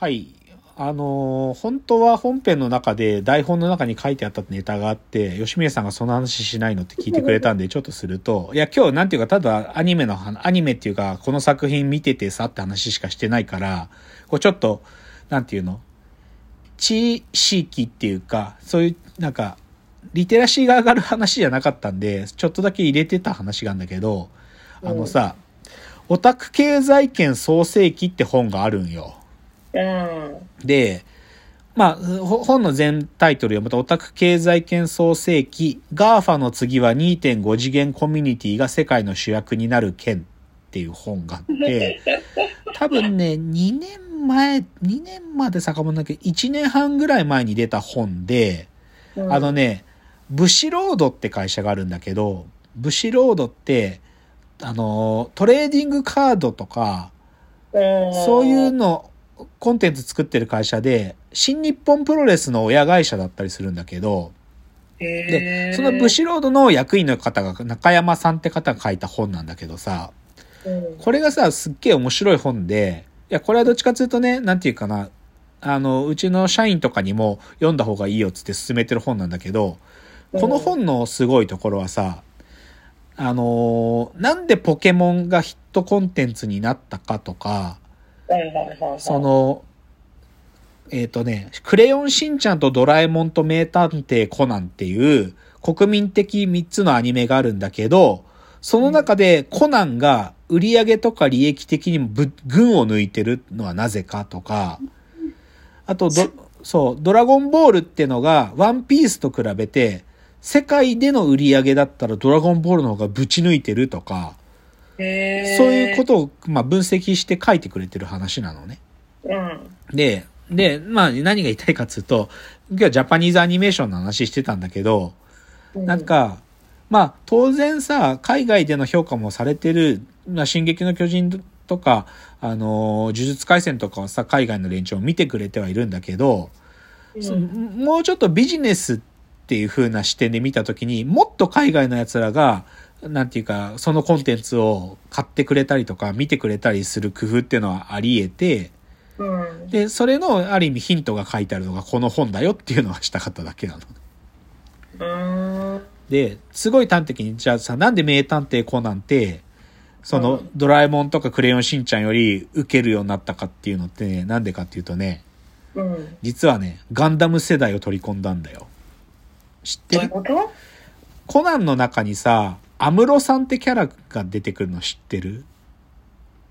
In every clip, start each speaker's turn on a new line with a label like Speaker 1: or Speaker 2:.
Speaker 1: はい。あのー本当は本編の中で台本の中に書いてあったネタがあって、吉宮さんがその話しないのって聞いてくれたんで、ちょっとすると、いや、今日なんていうか、ただアニメの話、アニメっていうか、この作品見ててさって話しかしてないから、こうちょっと、なんていうの知識っていうか、そういう、なんか、リテラシーが上がる話じゃなかったんで、ちょっとだけ入れてた話があるんだけど、あのさ、オタク経済圏創世記って本があるんよ。
Speaker 2: うん。
Speaker 1: で、まあ、ほ本の全タイトル読むと、オタク経済圏創世記、GAFA の次は2.5次元コミュニティが世界の主役になる件っていう本があって、多分ね、2年前、2年まで遡んなきゃ、1年半ぐらい前に出た本で、
Speaker 2: うん
Speaker 1: あのね、ブシロードって会社があるんだけど、ブシロードって、あの、トレーディングカードとか、そういうの、コンテンツ作ってる会社で、新日本プロレスの親会社だったりするんだけど、
Speaker 2: で
Speaker 1: で、そのブシロードの役員の方が、中山さんって方が書いた本なんだけどさ、これがさ、すっげえ面白い本で、いや、これはどっちかっていうとね、なんていうかな、あの、うちの社員とかにも読んだ方がいいよっつって勧めてる本なんだけど、この本のすごいところはさ、あのーなんでポケモンがヒットコンテンツになったかとか。その、えっ、とね、クレヨンしんちゃんとドラえもんと名探偵コナンっていう国民的3つのアニメがあるんだけど、その中でコナンが売り上げとか利益的にもぶ群を抜いてるのはなぜかとか、あとど、そう、ドラゴンボールってのがワンピースと比べて、世界での売り上げだったらドラゴンボールの方がぶち抜いてるとか、そういうことを、まあ、分析して書いてくれてる話なのね。
Speaker 2: うん。
Speaker 1: で、で、まあ何が言いたいかっつうと、今日はジャパニーズアニメーションの話してたんだけど、なんか、まあ当然さ、海外での評価もされてる、まあ進撃の巨人とか、あのー、呪術廻戦とかはさ、海外の連中を見てくれてはいるんだけど、
Speaker 2: うん、
Speaker 1: そもうちょっとビジネスっていう風な視点で見たときに、もっと海外の奴らが、なんていうか、そのコンテンツを買ってくれたりとか、見てくれたりする工夫っていうのはあり得て、
Speaker 2: うん。
Speaker 1: で、それのある意味ヒントが書いてあるのがこの本だよっていうのはしたかっただけなの。
Speaker 2: うーん。
Speaker 1: で、すごい端的に、じゃあさ、なんで名探偵コナンって、その、
Speaker 2: うん
Speaker 1: ドラえもんとかクレヨンしんちゃんより受けるようになったかっていうのってね、なんでかっていうとね、
Speaker 2: うん。
Speaker 1: 実はね、ガンダム世代を取り込んだんだよ。知ってる？コナンの中にさ、アムロさんってキャラが出てくるの知ってる？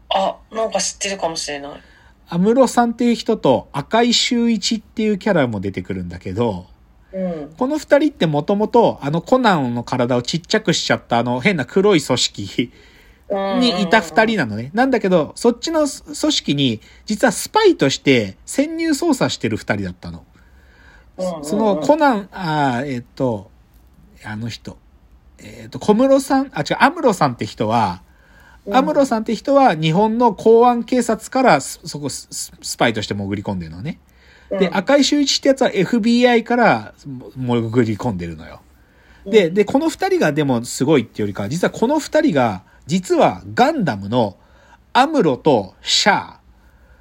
Speaker 2: あ、なんか知ってるかもしれない。
Speaker 1: アムロさんっていう人と赤井秀一っていうキャラも出てくるんだけど、
Speaker 2: うん。
Speaker 1: この二人ってもともとあのコナンの体をちっちゃくしちゃったあの変な黒い組織にいた二人なのね。なんだけど、そっちの組織に実はスパイとして潜入捜査してる二人だったの。
Speaker 2: うん
Speaker 1: そのコナン、あーえっ、と、あの人、えっ、と、小室さん、あ、違う、アムロさんって人は、アムロさんって人は日本の公安警察からそそこスパイとして潜り込んでるのね。で、
Speaker 2: うん
Speaker 1: 赤井秀一ってやつは FBI からも潜り込んでるのよ。で、で、この二人がでもすごいっていうよりかは、実はこの二人が、実はガンダムのアムロとシャ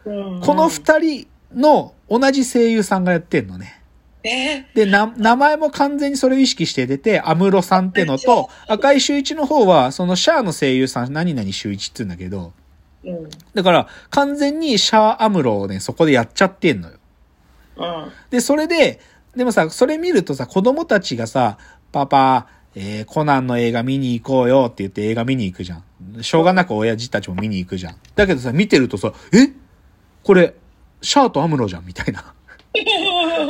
Speaker 2: うん
Speaker 1: ー、この二人の同じ声優さんがやってんのね。
Speaker 2: え
Speaker 1: で、な、名前も完全にそれを意識して出て、アムロさんってのと、赤井秀一の方は、そのシャアの声優さん、何々秀一って言うんだけど、
Speaker 2: うん。
Speaker 1: だから、完全にシャア・アムロをね、そこでやっちゃってんのよ。
Speaker 2: うん。
Speaker 1: で、それで、でもさ、それ見るとさ、子供たちがさ、パパ、えー、コナンの映画見に行こうよって言って映画見に行くじゃん。しょうがなく親父たちも見に行くじゃん。だけどさ、見てるとさ、え？これ、シャアとアムロじゃんみたいな。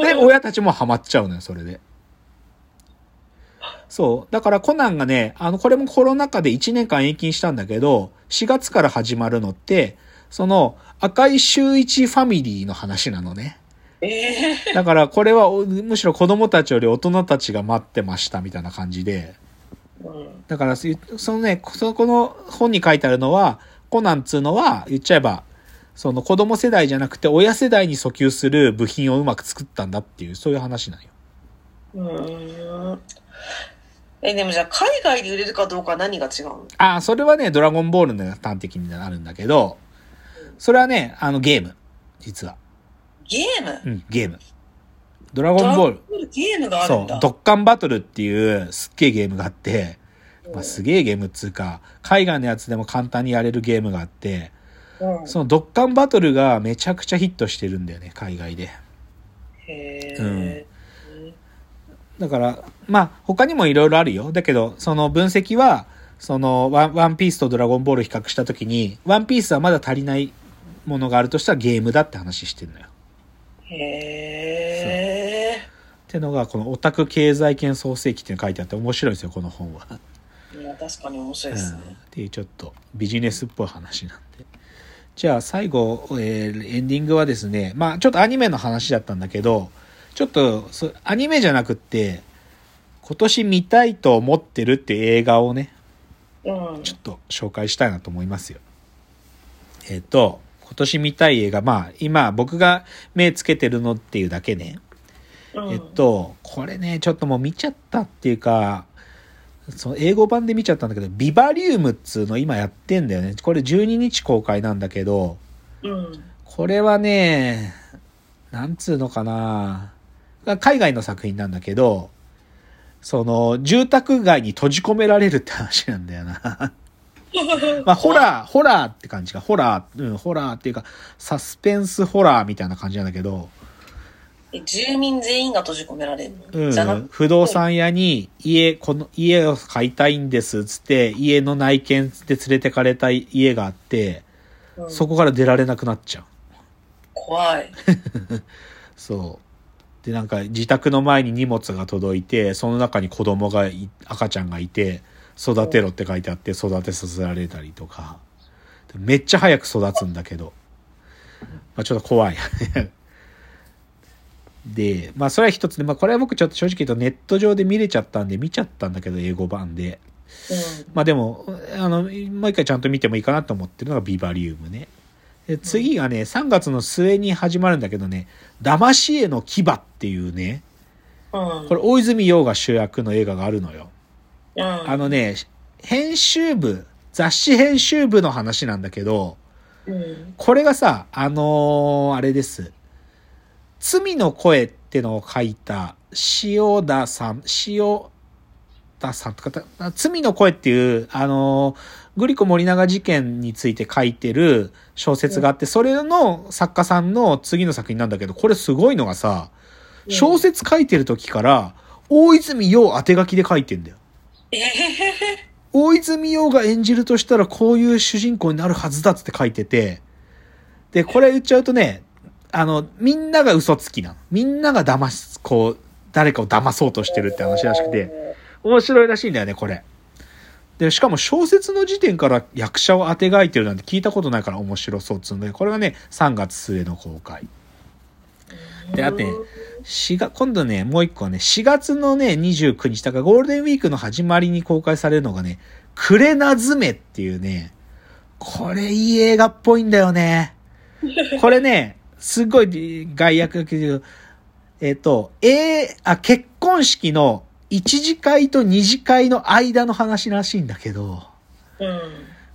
Speaker 1: で、親たちもハマっちゃうのよ、それで。そう。だからコナンがね、あの、これもコロナ禍で1年間延期したんだけど、4月から始まるのって、その、赤い周一ファミリーの話なのね。
Speaker 2: ええ
Speaker 1: だからこれはおむしろ子供たちより大人たちが待ってましたみたいな感じで。
Speaker 2: うん。
Speaker 1: だからそそのね、そこの本に書いてあるのは、コナンっつうのは言っちゃえば、その子供世代じゃなくて親世代に訴求する部品をうまく作ったんだっていう、そういう話なんよ。
Speaker 2: うーん。え、でもじゃあ海外で売れるかどうかは何が違うの？
Speaker 1: ああ、それはね、ドラゴンボールの端的になるんだけど、それはね、あのゲーム。実は。
Speaker 2: ゲーム？
Speaker 1: うん、ゲーム。ドラゴンボール。
Speaker 2: ドラゴンボールゲームがあるんだ。、
Speaker 1: そうドッカンバトルっていうすっげえゲームがあって、まあ、すげえゲームっつうか、海外のやつでも簡単にやれるゲームがあって、
Speaker 2: うん。
Speaker 1: そのドッカンバトルがめちゃくちゃヒットしてるんだよね、海外で。
Speaker 2: へ
Speaker 1: うん
Speaker 2: え。
Speaker 1: だから、まあ、他にもいろいろあるよ。だけど、その分析は、そのワン、ワンピースとドラゴンボール比較したときに、ワンピースはまだ足りないものがあるとしたらゲームだって話してるのよ。
Speaker 2: へえ。
Speaker 1: ってのが、このオタク経済圏創世記って書いてあって面白いですよ、この本は。
Speaker 2: いや、確かに面白い
Speaker 1: うん、っ
Speaker 2: ですね。
Speaker 1: ていうちょっとビジネスっぽい話なんで。じゃあ最後、えーエンディングはですね、まあちょっとアニメの話だったんだけど、ちょっとそアニメじゃなくって、今年見たいと思ってるって映画をね、
Speaker 2: うん。
Speaker 1: ちょっと紹介したいなと思いますよ。えっ、と、今年見たい映画、まあ今僕が目つけてるのっていうだけね、
Speaker 2: うん
Speaker 1: えっと、これね、ちょっともう見ちゃったっていうか、その英語版で見ちゃったんだけど、ビバリウムっつうの今やってんだよね。これ12日公開なんだけど、
Speaker 2: うん。
Speaker 1: これはね、なんつうのかな。海外の作品なんだけど、その、住宅街に閉じ込められるって話なんだよな。まあ、ホラー、ホラーって感じか。ホラー、うん、ホラーっていうか、サスペンスホラーみたいな感じなんだけど、
Speaker 2: え住民全員が閉じ込められるの、
Speaker 1: うん
Speaker 2: じゃなく、
Speaker 1: 不動産屋に家、この家を買いたいんですつって、家の内見で連れてかれた家があって、
Speaker 2: うん
Speaker 1: そこから出られなくなっちゃう。
Speaker 2: 怖い。
Speaker 1: そう。で、なんか自宅の前に荷物が届いて、その中に子供がい、赤ちゃんがいて、育てろって書いてあって育てさせられたりとか。めっちゃ早く育つんだけど。まあちょっと怖い。で、まあそれは一つで、まあこれは僕ちょっと正直言うとネット上で見れちゃったんで見ちゃったんだけど、英語版で。
Speaker 2: うん。
Speaker 1: まあでも、あの、もう一回ちゃんと見てもいいかなと思ってるのがビバリウムね。で次がね、3月の末に始まるんだけどね、騙し絵の牙っていうね、
Speaker 2: うん。
Speaker 1: これ大泉洋が主役の映画があるのよ。
Speaker 2: うん、
Speaker 1: あのね、編集部、雑誌編集部の話なんだけど、
Speaker 2: うん。
Speaker 1: これがさ、あのーあれです。罪の声ってのを書いた塩田さん、塩田さんとか、罪の声っていう、あのーグリコ森永事件について書いてる小説があって、それの作家さんの次の作品なんだけど、これすごいのがさ、小説書いてる時から、大泉洋当て書きで書いてんだよ。
Speaker 2: え。
Speaker 1: 大泉洋が演じるとしたらこういう主人公になるはずだっつって書いてて、で、これ言っちゃうとね、あの、みんなが嘘つきなの。みんなが騙す、こう、誰かを騙そうとしてるって話らしくて、面白いらしいんだよね、これ。で、しかも小説の時点から役者を当てがいてるなんて聞いたことないから面白そうっつうんで、これがね、3月末の公開。で、あとね、4月、今度ね、もう一個ね、4月のね、29日、だからゴールデンウィークの始まりに公開されるのがね、クレナズメっていうね、これいい映画っぽいんだよね。これね、すごい外役だけど、えっ、と、えー、あ、結婚式の1次会と2次会の間の話らしいんだけど、
Speaker 2: うん。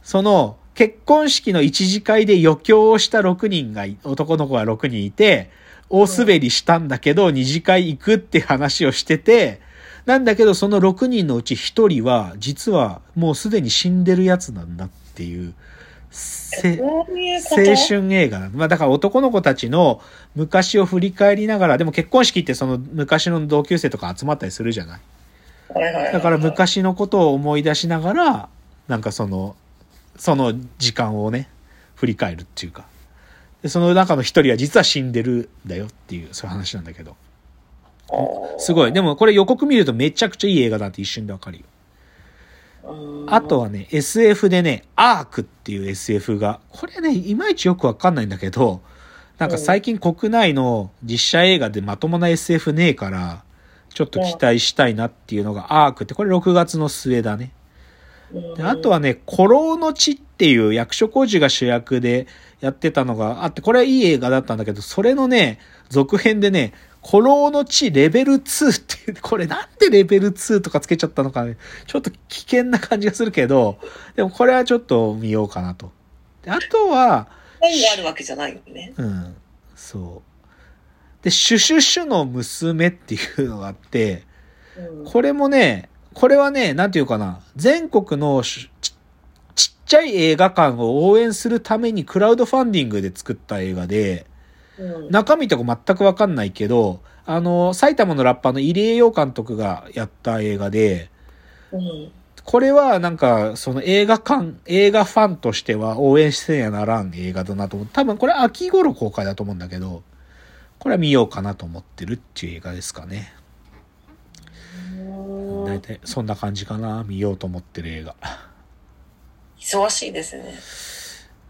Speaker 1: その、結婚式の一次会で余興をした6人が、男の子が6人いて、大滑りしたんだけど、二次会行くって話をしてて、なんだけどその6人のうち1人は、実はもうすでに死んでるやつなんだっていう、
Speaker 2: ういうこと？
Speaker 1: 青春映画。まあだから男の子たちの昔を振り返りながら、でも結婚式ってその昔の同級生とか集まったりするじゃない？だから昔のことを思い出しながら、なんかその、その時間をね、振り返るっていうか。で、その中の一人は実は死んでるんだよっていう、そういう話なんだけど。すごい。でもこれ予告見るとめちゃくちゃいい映画だって一瞬でわかるよ。
Speaker 2: うん。
Speaker 1: あとはね、SF でね、アークっていう SF が、これね、いまいちよくわかんないんだけど、なんか最近国内の実写映画でまともな SF ねえから、ちょっと期待したいなっていうのがアークって、これ6月の末だね。であとはね、古老の地っていう役所広司が主役でやってたのがあって、これはいい映画だったんだけど、それのね、続編でね、古老の地レベル2っていう、これなんでレベル2とかつけちゃったのかね、ちょっと危険な感じがするけど、でもこれはちょっと見ようかなと。であとは、
Speaker 2: 何があるわけじゃないよね。
Speaker 1: うん、そう。で、シュシュシュの娘っていうのがあって、
Speaker 2: うん
Speaker 1: これもね、これはね、なんていうかな、全国のしちちっちゃい映画館を応援するためにクラウドファンディングで作った映画で、
Speaker 2: うん
Speaker 1: 中身とか全くわかんないけど、あの、埼玉のラッパーの入江洋監督がやった映画で、
Speaker 2: うん
Speaker 1: これはなんか、その映画館、映画ファンとしては応援してやならん映画だなと思う。多分これ秋頃公開だと思うんだけど、これは見ようかなと思ってるっていう映画ですかね。大体そんな感じかな。見ようと思ってる映画。
Speaker 2: 忙しいですね。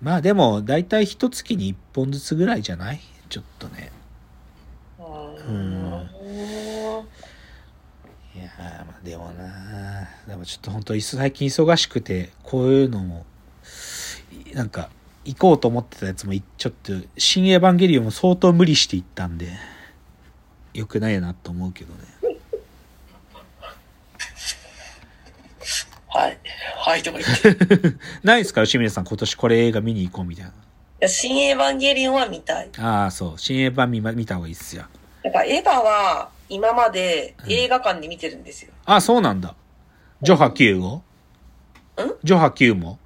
Speaker 1: まあでも、大体一月に一本ずつぐらいじゃない？ちょっとね。
Speaker 2: うん
Speaker 1: いやー、まあでもなでもちょっと本当に最近忙しくて、こういうのも、いなんか、行こうと思ってたやつもい、ちょっと、新エヴァンゲリオンも相当無理して行ったんで、良くないなと思うけどね。
Speaker 2: はい。はい、とか言って。い
Speaker 1: ないですか？吉宮さん今年これ映画見に行こうみたいな。
Speaker 2: や、新エヴァンゲリオンは見たい。
Speaker 1: ああ、そう。新エヴァン見ま見た方がいいっすよ。
Speaker 2: やっぱエヴァは今まで映画館で見てるんですよ。
Speaker 1: あ、そうなんだ。ジョハ9を？
Speaker 2: ん？
Speaker 1: ジョハ9も？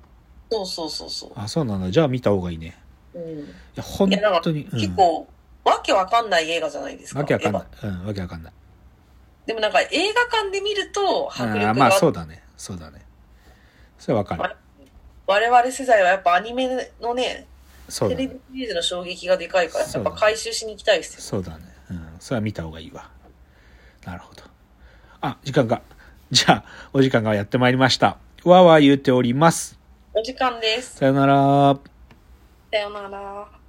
Speaker 2: そうそうそうそう。
Speaker 1: あ、そうなんだ。じゃあ見た方がいいね。
Speaker 2: うん、
Speaker 1: いや、本
Speaker 2: いや、なんか
Speaker 1: 当に。うん
Speaker 2: 結構、わけわかんない映画じゃないですか。
Speaker 1: わけわかんない
Speaker 2: エヴァ。
Speaker 1: うん、わけわかんない。
Speaker 2: でもなんか映画館で見ると迫力が
Speaker 1: あーまあ、そうだね。そうだね。それわかる。
Speaker 2: 我々世代はやっぱアニメのね、
Speaker 1: そうだね
Speaker 2: テレビ。シリーズの衝撃がでかいから、やっぱ回収しに行きたいですよ。
Speaker 1: そうだね。うん。それは見た方がいいわ。なるほど。あ、時間が。じゃあ、お時間がやってまいりました。わーわー言うております。
Speaker 2: お時間です。
Speaker 1: さよなら。
Speaker 2: さよなら。